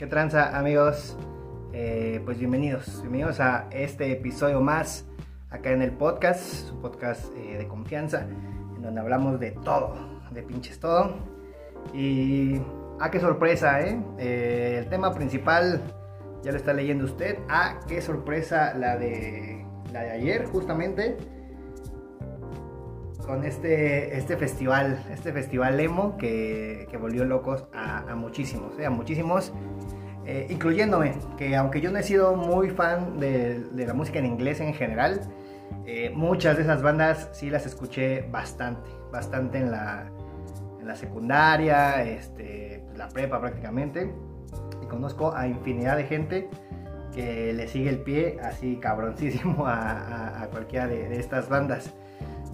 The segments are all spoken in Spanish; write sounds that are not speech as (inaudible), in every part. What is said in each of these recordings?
¿Qué tranza amigos? Eh, pues bienvenidos, bienvenidos a este episodio más acá en el podcast, su podcast eh, de confianza, en donde hablamos de todo, de pinches todo. Y, ah, qué sorpresa, ¿eh? el tema principal ya lo está leyendo usted. Ah, qué sorpresa la de, la de ayer, justamente con este, este festival, este festival emo que, volvió locos a, muchísimos, a muchísimos, eh, incluyéndome, que aunque yo no he sido muy fan de, la música en inglés en general, eh, muchas de esas bandas sí las escuché bastante, bastante en la, secundaria, este, la prepa prácticamente, y conozco a infinidad de gente que le sigue el pie así cabroncísimo a, a, cualquiera de, estas bandas.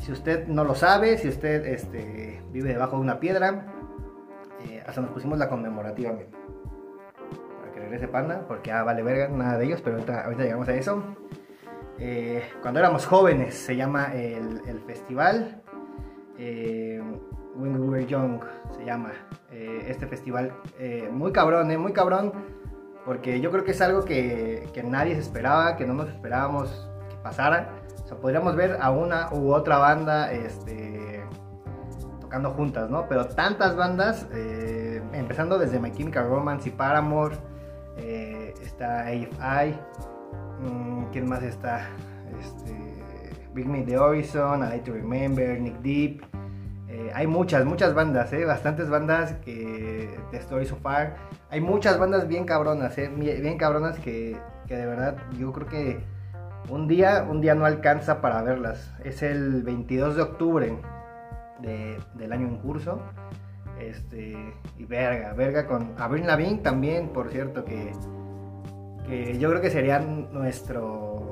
Si usted no lo sabe, si usted este, vive debajo de una piedra, eh, hasta nos pusimos la conmemorativa, regrese Panda, porque ah, vale verga, nada de ellos, pero ahorita, llegamos a eso. Eh, cuando éramos jóvenes se llama el, festival. Eh, When We Were Young se llama este festival. muy cabrón, muy cabrón. Porque yo creo que es algo que, que nadie se esperaba, que no nos esperábamos que pasara o sea, podríamos ver a una u otra banda este, tocando juntas, ¿no? Pero tantas bandas, eh, empezando desde My Chemical Romance y Paramore, eh, está AFI, mm, ¿quién más está? Este, Big Me The Horizon, I Like to Remember, Nick Deep. Eh, hay muchas, muchas bandas, ¿eh? bastantes bandas que The Story So Far. Hay muchas bandas bien cabronas, ¿eh? bien cabronas que, que de verdad yo creo que un día, un día no alcanza para verlas. Es el 22 de octubre del año en curso. Este, y verga, verga con Avril Lavigne también, por cierto, que, que yo creo que sería nuestro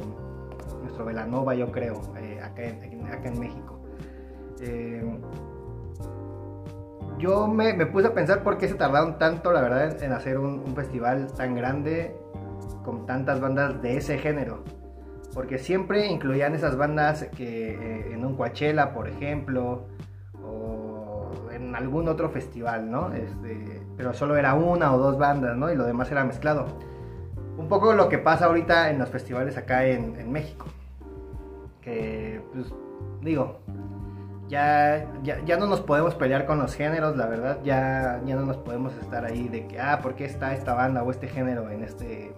nuestro Velanova, yo creo, eh, acá, en, México. Eh, yo me, puse a pensar por qué se tardaron tanto, la verdad, en hacer un festival tan grande con tantas bandas de ese género porque siempre incluían esas bandas que eh, en un Coachella, por ejemplo, en algún otro festival, ¿no? Este, pero solo era una o dos bandas, ¿no? Y lo demás era mezclado. Un poco lo que pasa ahorita en los festivales acá en, México. Que, pues, digo, ya, ya, no nos podemos pelear con los géneros, la verdad, ya, ya no nos podemos estar ahí de que, ah, ¿por qué está esta banda o este género en este,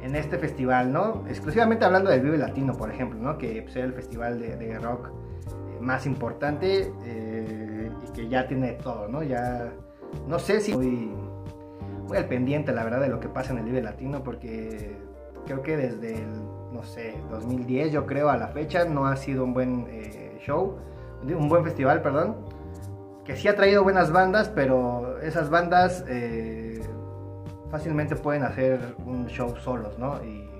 en este festival, ¿no? Exclusivamente hablando del Vive Latino, por ejemplo, ¿no? Que pues, el festival de, rock eh, más importante eh, que ya tiene todo, ¿no? Ya no sé si muy, muy al pendiente, la verdad, de lo que pasa en el Vive Latino, porque creo que desde el, no sé, 2010, yo creo, a la fecha, no ha sido un buen eh, show, un buen festival, perdón, que sí ha traído buenas bandas, pero esas bandas fácilmente pueden hacer un show solos, ¿no? Y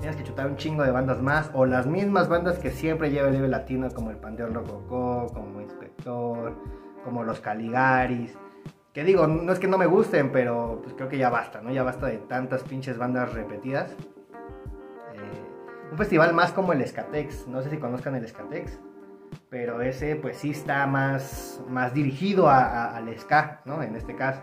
tenías que chutar un chingo de bandas más, o las mismas bandas que siempre lleva el nivel latino, como el Panteón Rococó, como Inspector, como los Caligaris. Que digo, no es que no me gusten, pero pues creo que ya basta, ¿no? Ya basta de tantas pinches bandas repetidas. Eh, un festival más como el Escatex, no sé si conozcan el Escatex, pero ese pues sí está más, más dirigido al ska, ¿no? En este caso.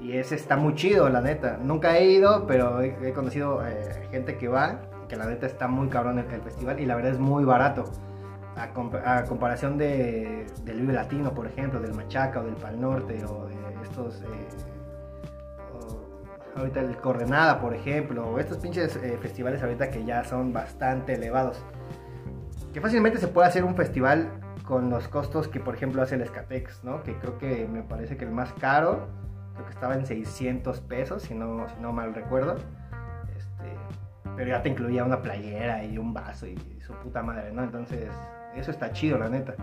Y ese está muy chido, la neta. Nunca he ido, pero he, conocido eh, gente que va, que la neta está muy cabrón el, el festival y la verdad es muy barato. A, comparación de, del Vive Latino, por ejemplo, del Machaca o del Pal Norte o de estos... Eh, ahorita el Coordenada, por ejemplo, o estos pinches eh, festivales ahorita que ya son bastante elevados. Que fácilmente se puede hacer un festival con los costos que, por ejemplo, hace el Escatex, ¿no? Que creo que me parece que el más caro creo que estaba en 600 pesos, si no, si no mal recuerdo. Este, pero ya te incluía una playera y un vaso y, su puta madre, ¿no? Entonces, eso está chido, la neta.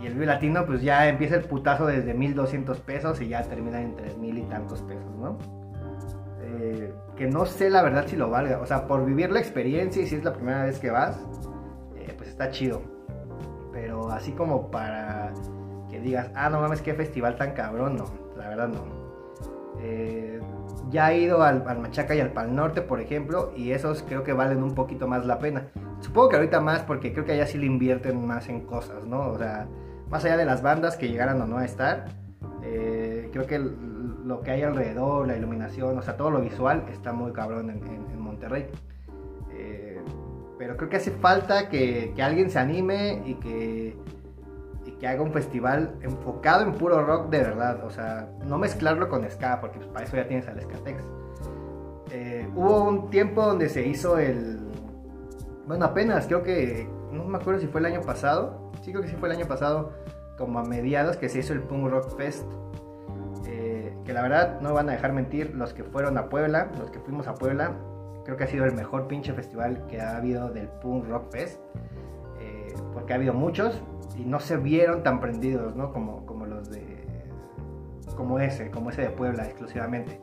Y el Vive Latino, pues ya empieza el putazo desde 1200 pesos y ya termina en 3000 y tantos pesos, ¿no? Eh, que no sé la verdad si lo valga. O sea, por vivir la experiencia y si es la primera vez que vas, eh, pues está chido. Pero así como para que digas, ah, no mames, qué festival tan cabrón, no, la verdad no. Eh, ya he ido al, Machaca y al Pal Norte, por ejemplo, y esos creo que valen un poquito más la pena. Supongo que ahorita más, porque creo que allá sí le invierten más en cosas, ¿no? O sea, más allá de las bandas que llegaran o no a estar, eh, creo que lo que hay alrededor, la iluminación, o sea, todo lo visual está muy cabrón en, Monterrey. Eh, pero creo que hace falta que, alguien se anime y que, que haga un festival enfocado en puro rock de verdad. O sea, no mezclarlo con ska, porque pues, para eso ya tienes al Skatex. Eh, hubo un tiempo donde se hizo el... Bueno, apenas, creo que... No me acuerdo si fue el año pasado. Sí, creo que sí fue el año pasado, como a mediados, que se hizo el Punk Rock Fest. Eh, que la verdad, no van a dejar mentir, los que fueron a Puebla, los que fuimos a Puebla, creo que ha sido el mejor pinche festival que ha habido del Punk Rock Fest. Eh, porque ha habido muchos y no se vieron tan prendidos, ¿no? Como, como los de... Como ese, como ese de Puebla exclusivamente.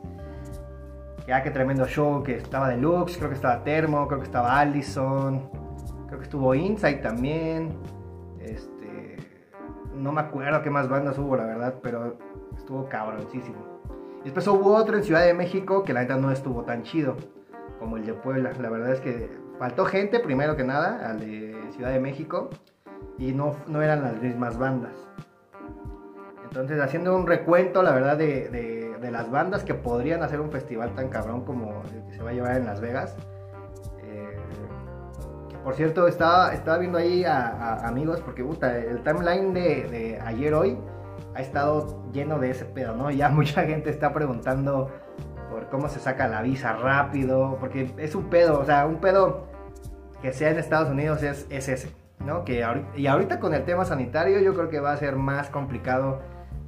Ya qué tremendo show, que estaba Deluxe, creo que estaba Termo, creo que estaba Allison, creo que estuvo Inside también. Este, no me acuerdo qué más bandas hubo, la verdad, pero estuvo cabroncísimo. Y después hubo otro en Ciudad de México que la neta no estuvo tan chido como el de Puebla. La verdad es que faltó gente, primero que nada, al de Ciudad de México, y no, no eran las mismas bandas. Entonces, haciendo un recuento, la verdad, de de las bandas que podrían hacer un festival tan cabrón como el que se va a llevar en Las Vegas. Eh, que por cierto, estaba, estaba viendo ahí a, amigos, porque puta, el timeline de, ayer hoy ha estado lleno de ese pedo, ¿no? Ya (laughs) mucha gente está preguntando por cómo se saca la visa rápido, porque es un pedo, o sea, un pedo que sea en Estados Unidos es, es ese, ¿no? Que y ahorita con el tema sanitario yo creo que va a ser más complicado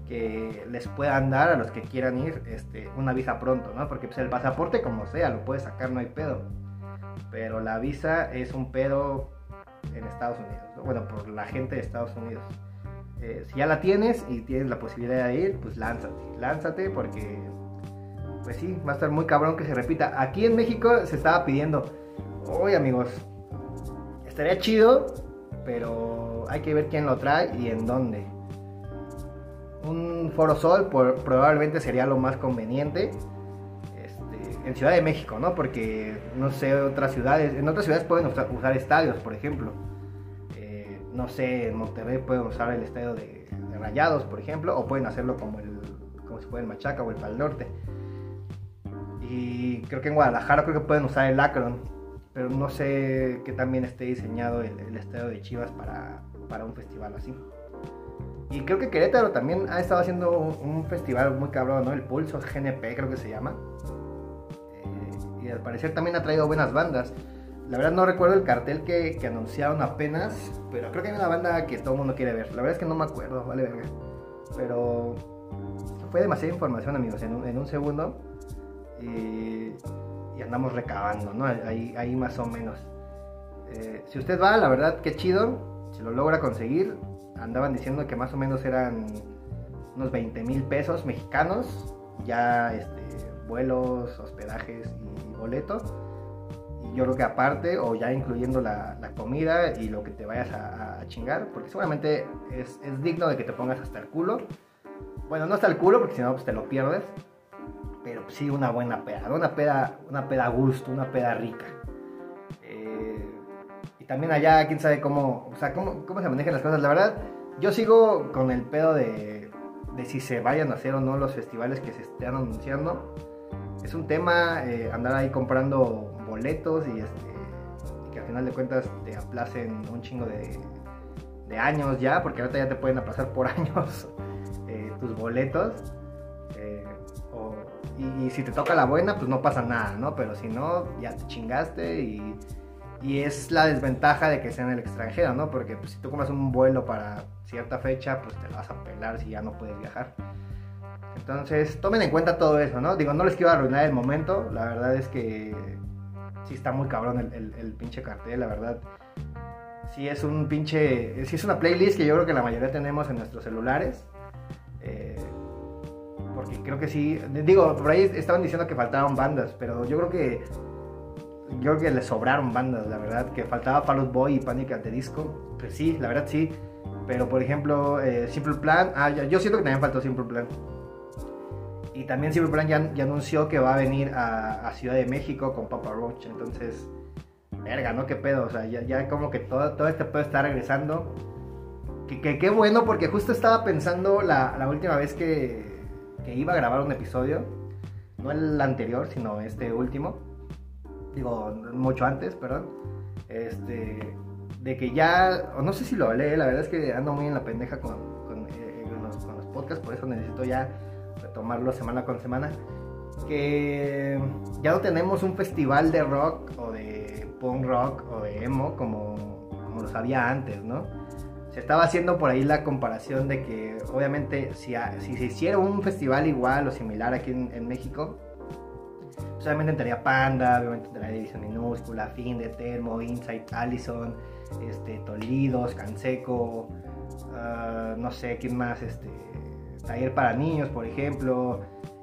que les puedan dar a los que quieran ir este, una visa pronto, ¿no? Porque pues, el pasaporte como sea, lo puedes sacar, no hay pedo. Pero la visa es un pedo en Estados Unidos, bueno, por la gente de Estados Unidos. Eh, si ya la tienes y tienes la posibilidad de ir, pues lánzate, lánzate porque, pues sí, va a estar muy cabrón que se repita. Aquí en México se estaba pidiendo, oye amigos, estaría chido, pero hay que ver quién lo trae y en dónde un Foro Sol probablemente sería lo más conveniente. Este, en Ciudad de México, ¿no? Porque no sé, otras ciudades, en otras ciudades pueden usar, estadios, por ejemplo. Eh, no sé, en Monterrey pueden usar el estadio de, Rayados, por ejemplo, o pueden hacerlo como el como se puede el Machaca o el Pal Norte. Y creo que en Guadalajara creo que pueden usar el Akron, pero no sé qué también esté diseñado el, el estadio de Chivas para, para un festival así. Y creo que Querétaro también ha estado haciendo un, festival muy cabrón, ¿no? El Pulso GNP creo que se llama. Eh, y al parecer también ha traído buenas bandas. La verdad no recuerdo el cartel que, que, anunciaron apenas, pero creo que hay una banda que todo el mundo quiere ver. La verdad es que no me acuerdo, vale verga. Pero fue demasiada información, amigos, en un, en un segundo. Y, y, andamos recabando, ¿no? Ahí, ahí más o menos. Eh, si usted va, la verdad, qué chido. Si lo logra conseguir, andaban diciendo que más o menos eran unos 20 mil pesos mexicanos, ya este, vuelos, hospedajes y boletos. Y yo creo que aparte, o ya incluyendo la, comida y lo que te vayas a, chingar, porque seguramente es, digno de que te pongas hasta el culo. Bueno, no hasta el culo, porque si no, pues te lo pierdes. Pero sí una buena peda, una peda, una peda a gusto, una peda rica también allá, quién sabe cómo, o sea, cómo, cómo se manejan las cosas. La verdad, yo sigo con el pedo de, de si se vayan a hacer o no los festivales que se estén anunciando. Es un tema eh, andar ahí comprando boletos y, este, y, que al final de cuentas te aplacen un chingo de, de años ya, porque ahorita ya te pueden aplazar por (laughs) años eh, tus boletos. Y, y, si te toca la buena, pues no pasa nada, ¿no? Pero si no, ya te chingaste y y es la desventaja de que sea en el extranjero, ¿no? Porque pues, si tú compras un vuelo para cierta fecha, pues te lo vas a pelar si ya no puedes viajar. Entonces, tomen en cuenta todo eso, ¿no? Digo, no les quiero arruinar el momento. La verdad es que sí está muy cabrón el, el, pinche cartel, la verdad. Sí es un pinche... Sí es una playlist que yo creo que la mayoría tenemos en nuestros celulares. Porque creo que sí... Digo, por ahí estaban diciendo que faltaban bandas, pero yo creo que yo creo que le sobraron bandas, la verdad, que faltaba Fall Boy y Panic at the Disco. Pues sí, la verdad sí. Pero por ejemplo, eh, Simple Plan, ah, yo siento que también faltó Simple Plan. Y también Simple Plan ya, anunció que va a venir a, Ciudad de México con Papa Roach. Entonces, verga, ¿no? ¿Qué pedo? O sea, ya, como que todo, todo este pedo está regresando. Que qué bueno, porque justo estaba pensando la, la última vez que, que iba a grabar un episodio, no el anterior, sino este último, digo, mucho antes, perdón, este, de que ya, no sé si lo hablé, la verdad es que ando muy en la pendeja eh, los, con los podcasts, por eso necesito ya retomarlo semana con semana que ya no tenemos un festival de rock o de punk rock o de emo como, como los había antes, ¿no? Estaba haciendo por ahí la comparación de que obviamente si, si se hiciera un festival igual o similar aquí en, México, pues obviamente entraría Panda, obviamente entraría División Minúscula, Finde, Termo, Insight, Allison, este, Tolidos, Canseco, uh, no sé, ¿quién más? Este, Taller para niños, por ejemplo,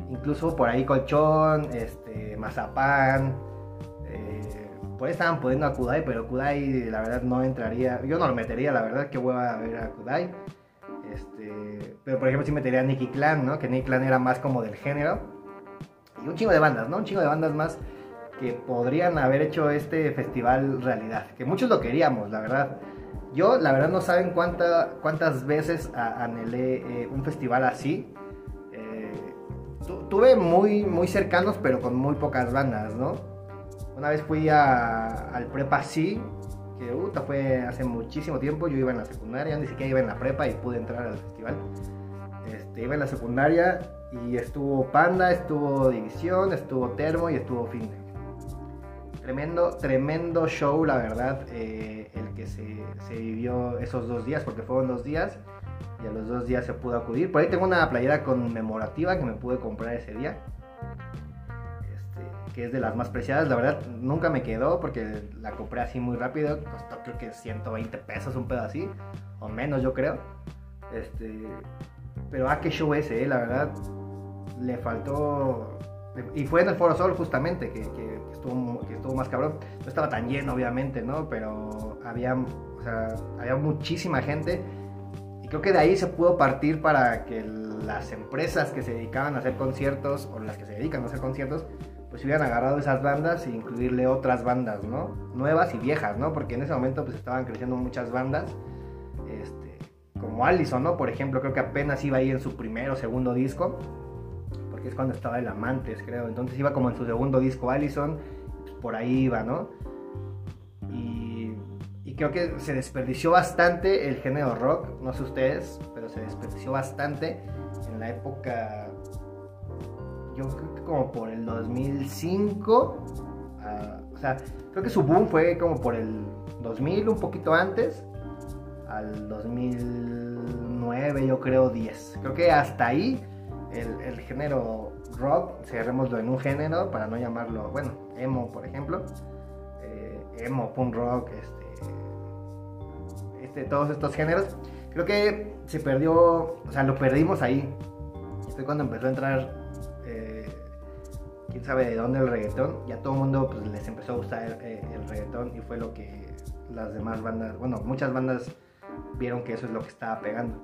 incluso por ahí Colchón, este, Mazapán, eh, pues estaban poniendo a Kudai, pero Kudai la verdad no entraría, yo no lo metería, la verdad que voy a ver a Kudai. Este, pero por ejemplo sí metería a Nicky Clan, ¿no? Que Nicky Clan era más como del género. Y un chingo de bandas, ¿no? Un chingo de bandas más que podrían haber hecho este festival realidad. Que muchos lo queríamos, la verdad. Yo, la verdad, no saben cuánta, cuántas veces anhelé eh, un festival así. Eh, tuve muy, muy cercanos, pero con muy pocas bandas, ¿no? Una vez fui al Prepa Sí, que fue hace muchísimo tiempo. Yo iba en la secundaria, ni siquiera iba en la prepa y pude entrar al festival. Este, iba en la secundaria y estuvo Panda, estuvo División, estuvo Termo y estuvo Finde. Tremendo, tremendo show, la verdad, eh, el que se, se, vivió esos dos días, porque fueron dos días y a los dos días se pudo acudir. Por ahí tengo una playera conmemorativa que me pude comprar ese día, que es de las más preciadas. La verdad, nunca me quedó porque la compré así muy rápido, costó creo que 120 pesos, un pedo así, o menos, yo creo. Este, pero ah, qué show ese, eh, la verdad, le faltó y fue en el Foro Sol justamente, que, estuvo, que estuvo más cabrón. No estaba tan lleno, obviamente, ¿no? Pero había, o sea, había muchísima gente. Y creo que de ahí se pudo partir para que las empresas que se dedicaban a hacer conciertos, o las que se dedican a hacer conciertos, pues hubieran agarrado esas bandas e incluirle otras bandas, ¿no? Nuevas y viejas, ¿no? Porque en ese momento pues estaban creciendo muchas bandas. Este, como Allison, ¿no? Por ejemplo, creo que apenas iba ahí en su primer o segundo disco que es cuando estaba el Amantes, creo. Entonces iba como en su segundo disco Allison, pues por ahí iba, ¿no? Y, creo que se desperdició bastante el género rock, no sé ustedes, pero se desperdició bastante en la época, yo creo que como por el 2005, ah, o sea, creo que su boom fue como por el 2000, un poquito antes, al 2009, yo creo 10. Creo que hasta ahí el, género rock, cerrémoslo en un género para no llamarlo, bueno, emo, por ejemplo, eh, emo, punk rock, este, este, todos estos géneros, creo que se perdió, o sea, lo perdimos ahí. Fue cuando empezó a entrar, quién sabe de dónde el reggaetón, ya todo el mundo pues, les empezó a gustar eh, el reggaetón y fue lo que las demás bandas, bueno, muchas bandas vieron que eso es lo que estaba pegando.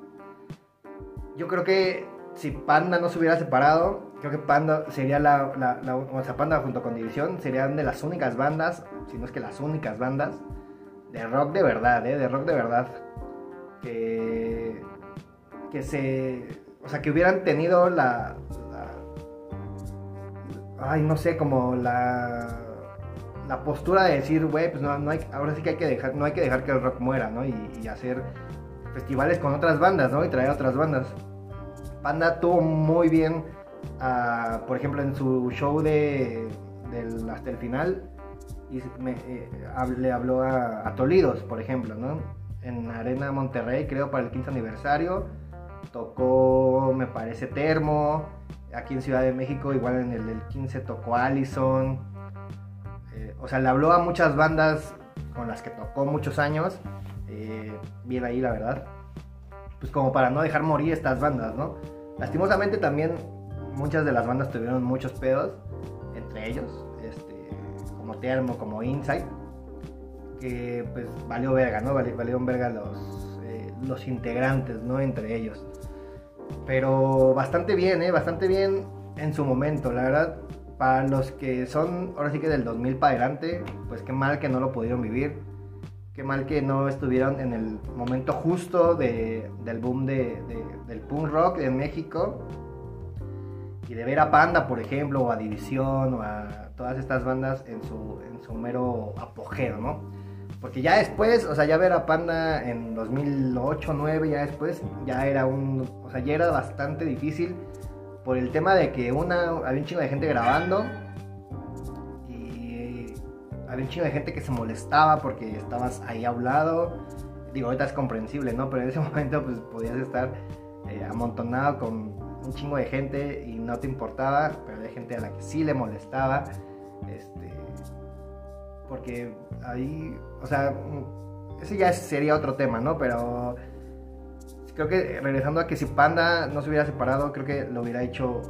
Yo creo que si Panda no se hubiera separado, creo que Panda sería la, la, o sea, Panda junto con División serían de las únicas bandas, si no es que las únicas bandas, de rock de verdad, ¿eh? de rock de verdad, que, que se, o sea, que hubieran tenido la, ay, no sé, como la, la postura de decir, güey, pues no, no hay, ahora sí que hay que dejar, no hay que dejar que el rock muera, ¿no? Y, hacer festivales con otras bandas, ¿no? Y traer otras bandas. Panda tuvo muy bien, por ejemplo, en su show de, hasta el final, y eh, le habló a, Tolidos, por ejemplo, ¿no? En Arena Monterrey, creo, para el 15 aniversario. Tocó, me parece, Termo. Aquí en Ciudad de México, igual en el del 15 tocó Allison. Eh, o sea, le habló a muchas bandas con las que tocó muchos años. Eh, bien ahí, la verdad pues como para no dejar morir estas bandas, ¿no? Lastimosamente también muchas de las bandas tuvieron muchos pedos, entre ellos, este, como Termo, como Insight, que pues valió verga, ¿no? Valieron verga los, eh, los integrantes, ¿no? Entre ellos. Pero bastante bien, ¿eh? Bastante bien en su momento, la verdad. Para los que son, ahora sí que del 2000 para adelante, pues qué mal que no lo pudieron vivir Qué mal que no estuvieron en el momento justo del boom de, del punk rock en México. y de ver a Panda, por ejemplo, o a División, o a todas estas bandas en su, en su mero apogeo, ¿no? Porque ya después, o sea, ya ver a Panda en 2008, 2009, ya después, ya era un, o sea, ya era bastante difícil por el tema de que una, había un chingo de gente grabando y había un chingo de gente que se molestaba porque estabas ahí a un lado. Digo, ahorita es comprensible, ¿no? Pero en ese (laughs) momento pues podías estar eh, amontonado con un chingo de gente y no te importaba, pero había gente a la que sí le molestaba. Este, porque ahí, o sea, ese ya sería otro tema, ¿no? Pero creo que regresando a que si Panda no se hubiera separado, creo que lo hubiera hecho,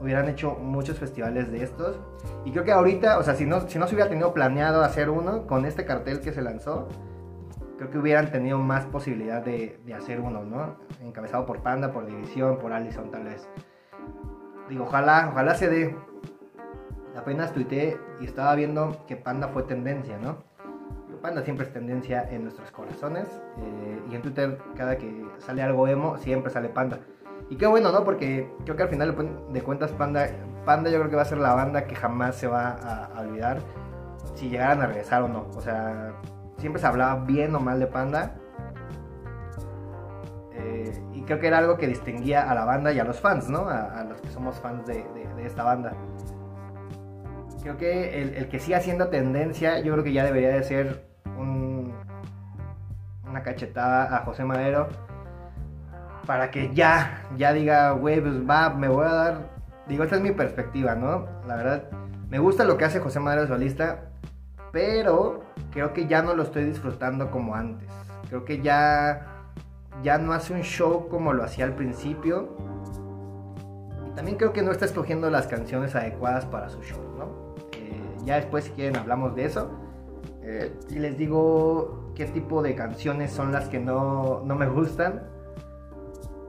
hubieran hecho muchos festivales de estos. Y creo que ahorita, o sea, si no, si no se hubiera tenido planeado hacer uno con este cartel que se lanzó, creo que hubieran tenido más posibilidad de, de hacer uno, ¿no? Encabezado por Panda, por División, por Allison tal vez. Digo, ojalá, ojalá se dé. Apenas tuiteé y estaba viendo que Panda fue tendencia, ¿no? Panda siempre es tendencia en nuestros corazones. Eh, y en Twitter, cada que sale algo emo, siempre sale Panda. Y qué bueno, ¿no? Porque creo que al final de cuentas, Panda, Panda yo creo que va a ser la banda que jamás se va a, olvidar si llegaran a regresar o no. O sea, siempre se hablaba bien o mal de Panda. Eh, y creo que era algo que distinguía a la banda y a los fans, ¿no? A, los que somos fans de, de esta banda creo que el, que siga siendo tendencia, yo creo que ya debería de ser una cachetada a José Madero para que ya, ya diga, güey, pues va, me voy a dar. Digo, esta es mi perspectiva, ¿no? La verdad, me gusta lo que hace José Madero solista, pero creo que ya no lo estoy disfrutando como antes. Creo que ya, ya no hace un show como lo hacía al principio. Y también creo que no está escogiendo las canciones adecuadas para su show, ¿no? Ya después, si quieren, hablamos de eso. Eh, y les digo qué tipo de canciones son las que no, no, me gustan.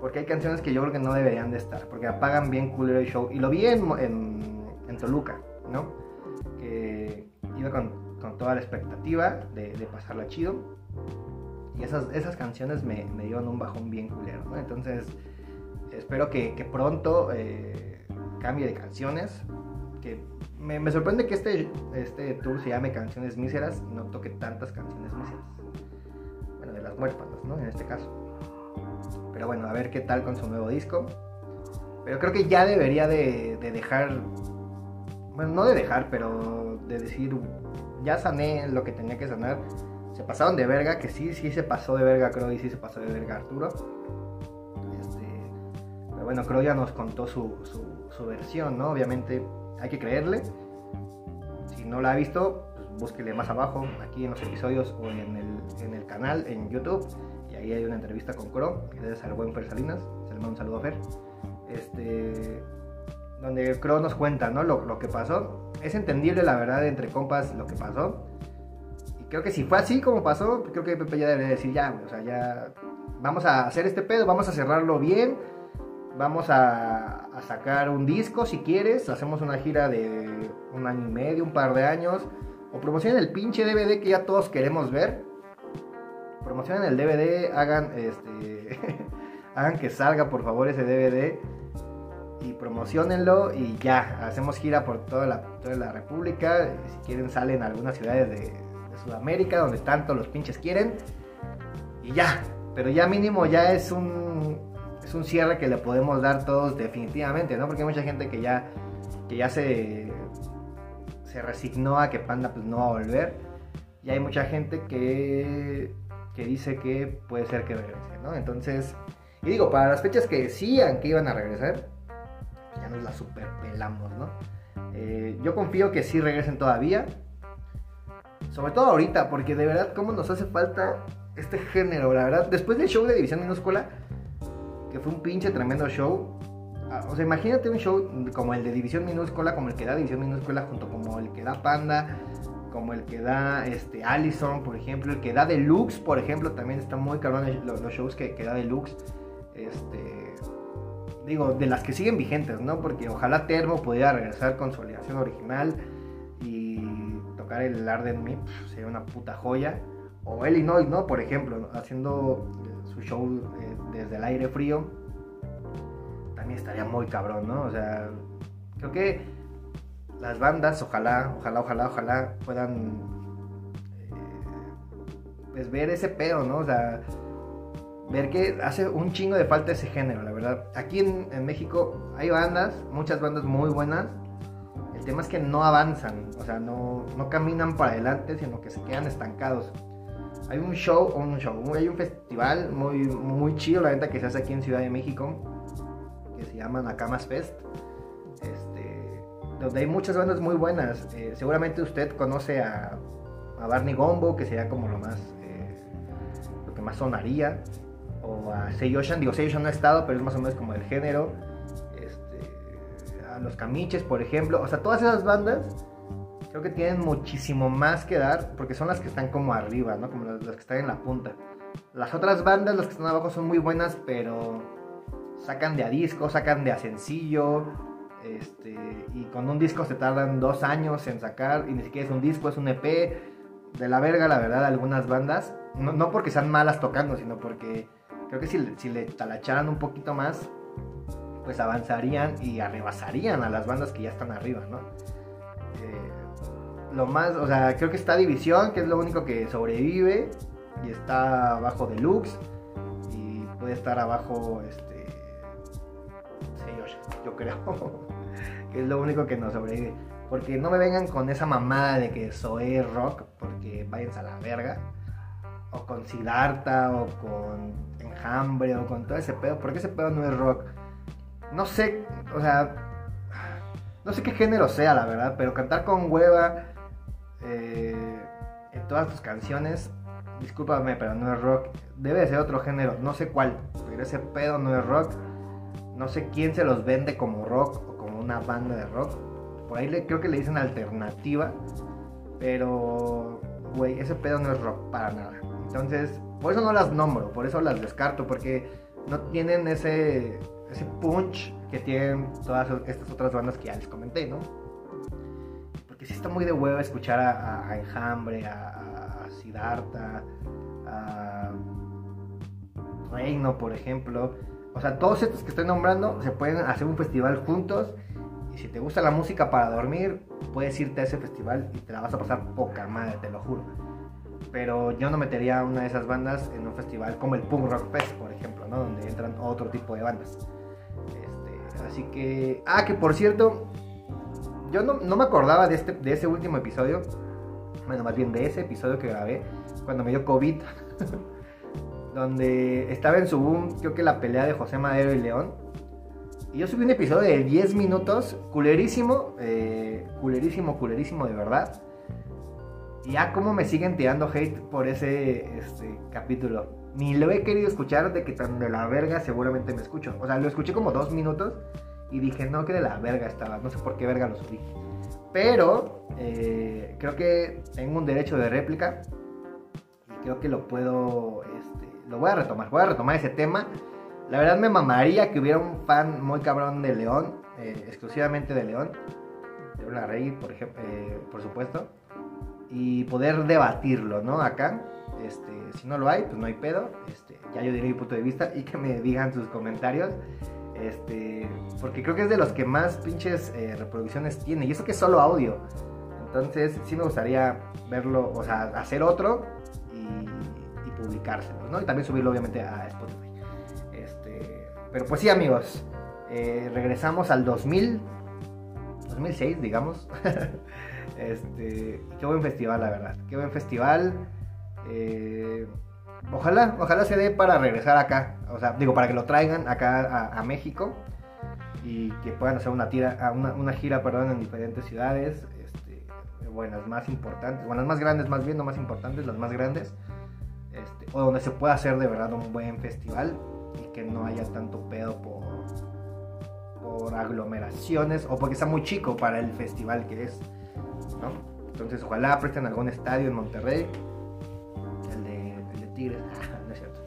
Porque hay canciones que yo creo que no deberían de estar. Porque apagan bien culero show. Y lo vi en, en, Toluca, ¿no? Que iba con, con toda la expectativa de, de, pasarla chido. Y esas, esas canciones me, me dieron un bajón bien culero, ¿no? Entonces, espero que, que pronto eh, cambie de canciones. Que me, sorprende que este, este tour se llame Canciones Míseras y no toque tantas canciones míseras. Bueno, de las huérfanas, ¿no? En este caso. Pero bueno, a ver qué tal con su nuevo disco. Pero creo que ya debería de, dejar. Bueno, no de dejar, pero de decir. Ya sané lo que tenía que sanar. Se pasaron de verga, que sí, sí se pasó de verga Crow y sí se pasó de verga Arturo. Este, pero bueno, Crow ya nos contó su, su versión, ¿no? Obviamente hay que creerle. Si no la ha visto, pues búsquele más abajo, aquí en los episodios o en el, en el canal, en YouTube. Y ahí hay una entrevista con Cro, que es al buen Fer Salinas. Se le manda un saludo a Fer. Este, donde Cro nos cuenta ¿no? lo, lo que pasó. Es entendible, la verdad, entre compas, lo que pasó. Y creo que si fue así como pasó, creo que Pepe ya debería decir, ya, o sea, ya vamos a hacer este pedo, vamos a cerrarlo bien vamos a, sacar un disco si quieres, hacemos una gira de un año y medio, un par de años, o promocionen el pinche DVD que ya todos queremos ver. Promocionen el DVD, hagan este (laughs) hagan que salga por favor ese DVD y promocionenlo y ya, hacemos gira por toda la, toda la República, si quieren salen a algunas ciudades de, de Sudamérica donde tanto los pinches quieren y ya, pero ya mínimo ya es un es un cierre que le podemos dar todos definitivamente, ¿no? Porque hay mucha gente que ya, que ya se, se resignó a que Panda pues, no va a volver. Y hay mucha gente que, que dice que puede ser que regrese, ¿no? Entonces, y digo, para las fechas que decían que iban a regresar, ya nos la super pelamos, ¿no? Eh, yo confío que sí regresen todavía. Sobre todo ahorita, porque de verdad, ¿cómo nos hace falta este género? La verdad, después del show de División Minúscula, que fue un pinche tremendo show. Ah, o sea, imagínate un show como el de División Minúscula, como el que da División Minúscula, junto como el que da Panda, como el que da este, Allison, por ejemplo, el que da Deluxe, por ejemplo, también está muy cabrón los, shows que, que, da Deluxe. Este, digo, de las que siguen vigentes, ¿no? Porque ojalá Termo pudiera regresar con su alineación original y tocar el Arden Me, sería una puta joya. O Illinois, ¿no? Por ejemplo, haciendo show eh, desde el aire frío, también estaría muy cabrón, ¿no? O sea, creo que las bandas, ojalá, ojalá, ojalá, ojalá puedan eh, pues ver ese pedo, ¿no? O sea, ver que hace un chingo de falta ese género, la verdad. Aquí en, México hay bandas, muchas bandas muy buenas. El tema es que no avanzan, o sea, no, no caminan para adelante, sino que se quedan estancados. Hay un show, un show, hay un festival muy, muy chido, la venta que se hace aquí en Ciudad de México, que se llama Nakamas Fest, este, donde hay muchas bandas muy buenas. Eh, seguramente usted conoce a, Barney Gombo, que sería como lo más, eh, lo que más sonaría, o a Seiyoshan, digo Seiyoshan no ha estado, pero es más o menos como el género. Este, a los Camiches, por ejemplo, o sea, todas esas bandas creo que tienen muchísimo más que dar porque son las que están como arriba, ¿no? Como las, que están en la punta. Las otras bandas, las que están abajo, son muy buenas, pero sacan de a disco, sacan de a sencillo. Este, y con un disco se tardan dos años en sacar, y ni siquiera es un disco, es un EP. De la verga, la verdad, algunas bandas. No, porque sean malas tocando, sino porque creo que si, si le talacharan un poquito más, pues avanzarían y arrebasarían a las bandas que ya están arriba, ¿no? Lo más, o sea, creo que está División, que es lo único que sobrevive y está abajo Deluxe y puede estar abajo este yo creo (laughs) que es lo único que nos sobrevive. Porque no me vengan con esa mamada de que soy rock, porque váyanse a la verga. O con Siddhartha, o con Enjambre, o con todo ese pedo. Porque ese pedo no es rock. No sé, o sea, no sé qué género sea, la verdad, pero cantar con hueva eh, en todas tus canciones, discúlpame, pero no es rock. Debe de ser otro género, no sé cuál, pero ese pedo no es rock. No sé quién se los vende como rock o como una banda de rock. Por ahí creo que le dicen alternativa, pero, güey, ese pedo no es rock para nada. Entonces, por eso no las nombro, por eso las descarto, porque no tienen ese, ese punch que tienen todas estas otras bandas que ya les comenté, ¿no? Que sí está muy de huevo escuchar a, Enjambre, a, a a Reino, por ejemplo. O sea, todos estos que estoy nombrando se pueden hacer un festival juntos. Y si te gusta la música para dormir, puedes irte a ese festival y te la vas a pasar poca madre, te lo juro. Pero yo no metería una de esas bandas en un festival como el Punk Rock Fest, por ejemplo, ¿no? Donde entran otro tipo de bandas. Este, así que. Ah, que por cierto, yo no, me acordaba de, este, de ese último episodio. Bueno, más bien de ese episodio que grabé cuando me dio COVID. (laughs) donde estaba en su boom, creo que la pelea de José Madero y León. Y yo subí un episodio de 10 minutos, culerísimo, eh, culerísimo, culerísimo de verdad. Y ya como me siguen tirando hate por ese este, capítulo. Ni lo he querido escuchar de que tan de la verga seguramente me escucho. O sea, lo escuché como dos minutos y dije, no, que de la verga estaba, no sé por qué verga lo subí. Pero eh, creo que tengo un derecho de réplica y creo que lo puedo, este, lo voy a retomar, voy a retomar ese tema. La verdad me mamaría que hubiera un fan muy cabrón de León, eh, exclusivamente de León, de una rey, por ejemplo, eh, por supuesto, y poder debatirlo, ¿no? Acá, este, si no lo hay, pues no hay pedo, este, ya yo diré mi punto de vista y que me digan sus comentarios. Este, porque creo que es de los que más pinches eh, reproducciones tiene. Y eso que es solo audio. Entonces, sí me gustaría verlo, o sea, hacer otro y, y publicárselo, ¿no? Y también subirlo, obviamente, a Spotify. Este, pero pues sí, amigos. Eh, regresamos al 2000, 2006, digamos. (laughs) este, qué buen festival, la verdad. Qué buen festival. Eh, Ojalá, ojalá se dé para regresar acá. O sea, digo, para que lo traigan acá a, México y que puedan hacer una, tira, una, gira perdón, en diferentes ciudades. Este, más importantes, bueno, las más grandes, más bien, no más importantes, las más grandes. Este, o donde se pueda hacer de verdad un buen festival y que no haya tanto pedo por, por aglomeraciones o porque está muy chico para el festival que es. ¿no? Entonces, ojalá presten algún estadio en Monterrey (laughs) no es cierto.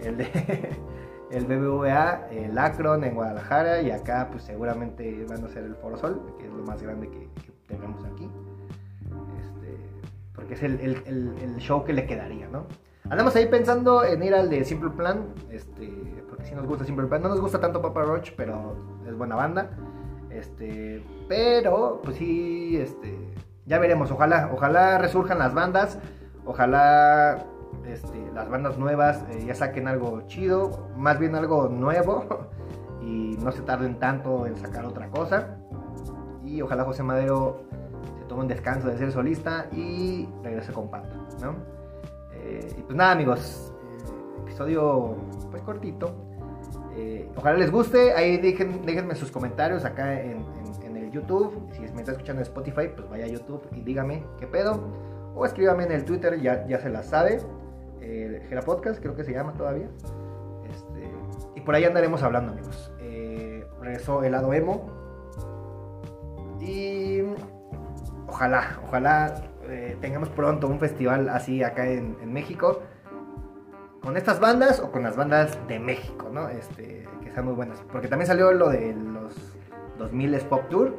El de (laughs) el BBVA, el Akron en Guadalajara y acá pues seguramente van a ser el Foro Sol, que es lo más grande que, tenemos aquí. Este, porque es el, show que le quedaría, ¿no? Andamos ahí pensando en ir al de Simple Plan, este, porque si nos gusta Simple Plan, no nos gusta tanto Papa Roach, pero es buena banda. Este, pero, pues sí, este, ya veremos. Ojalá, ojalá resurjan las bandas. Ojalá este, las bandas nuevas eh, ya saquen algo chido, más bien algo nuevo. (laughs) Y no se tarden tanto en sacar otra cosa. Y ojalá José Madero se tome un descanso de ser solista y regrese con Panta, ¿no? Eh, y pues nada, amigos. eh, episodio pues cortito. Ojalá les guste. Ahí dejen, déjenme sus comentarios acá en, en- en el YouTube. Si me está escuchando en Spotify, pues vaya a YouTube y dígame qué pedo. O escríbame en el Twitter, ya, ya se la sabe. Eh, Gera Podcast, creo que se llama todavía. Este, y por ahí andaremos hablando, amigos. Eh, regresó el lado emo. Y ojalá, ojalá eh, tengamos pronto un festival así acá en, México. Con estas bandas o con las bandas de México, ¿no? Este, que sean muy buenas. Porque también salió lo de los 2000 Pop Tour.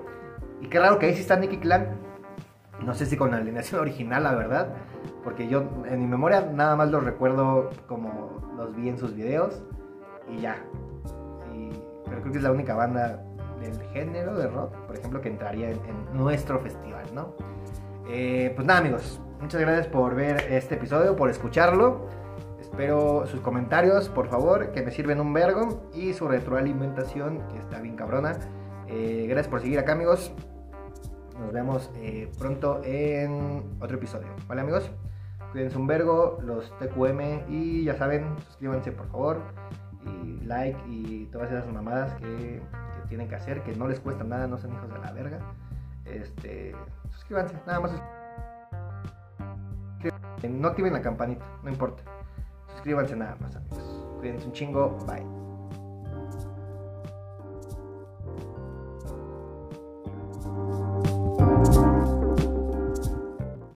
Y qué raro que ahí sí está Nicky Clan. No sé si con la alineación (laughs) original, la verdad. Porque yo en mi memoria nada más los recuerdo como los vi en sus videos. Y ya. Y- pero creo que es la única banda del género de rock, por ejemplo, que entraría en, nuestro festival, ¿no? Eh, pues nada, amigos. Muchas gracias por ver este episodio, por escucharlo. Espero sus comentarios, por favor, que me sirven un vergo. Y su retroalimentación, que está bien cabrona. Eh, gracias por seguir acá, amigos. Nos vemos eh, pronto en otro episodio. ¿Vale, amigos? Cuídense un vergo, los TQM. Y ya saben, suscríbanse, por favor. Y like y todas esas mamadas que, tienen que hacer, que no les cuesta nada, no son hijos de la verga. Este, suscríbanse, nada más. No activen la campanita, no importa. Suscríbanse nada más, amigos. Cuídense un chingo. Bye.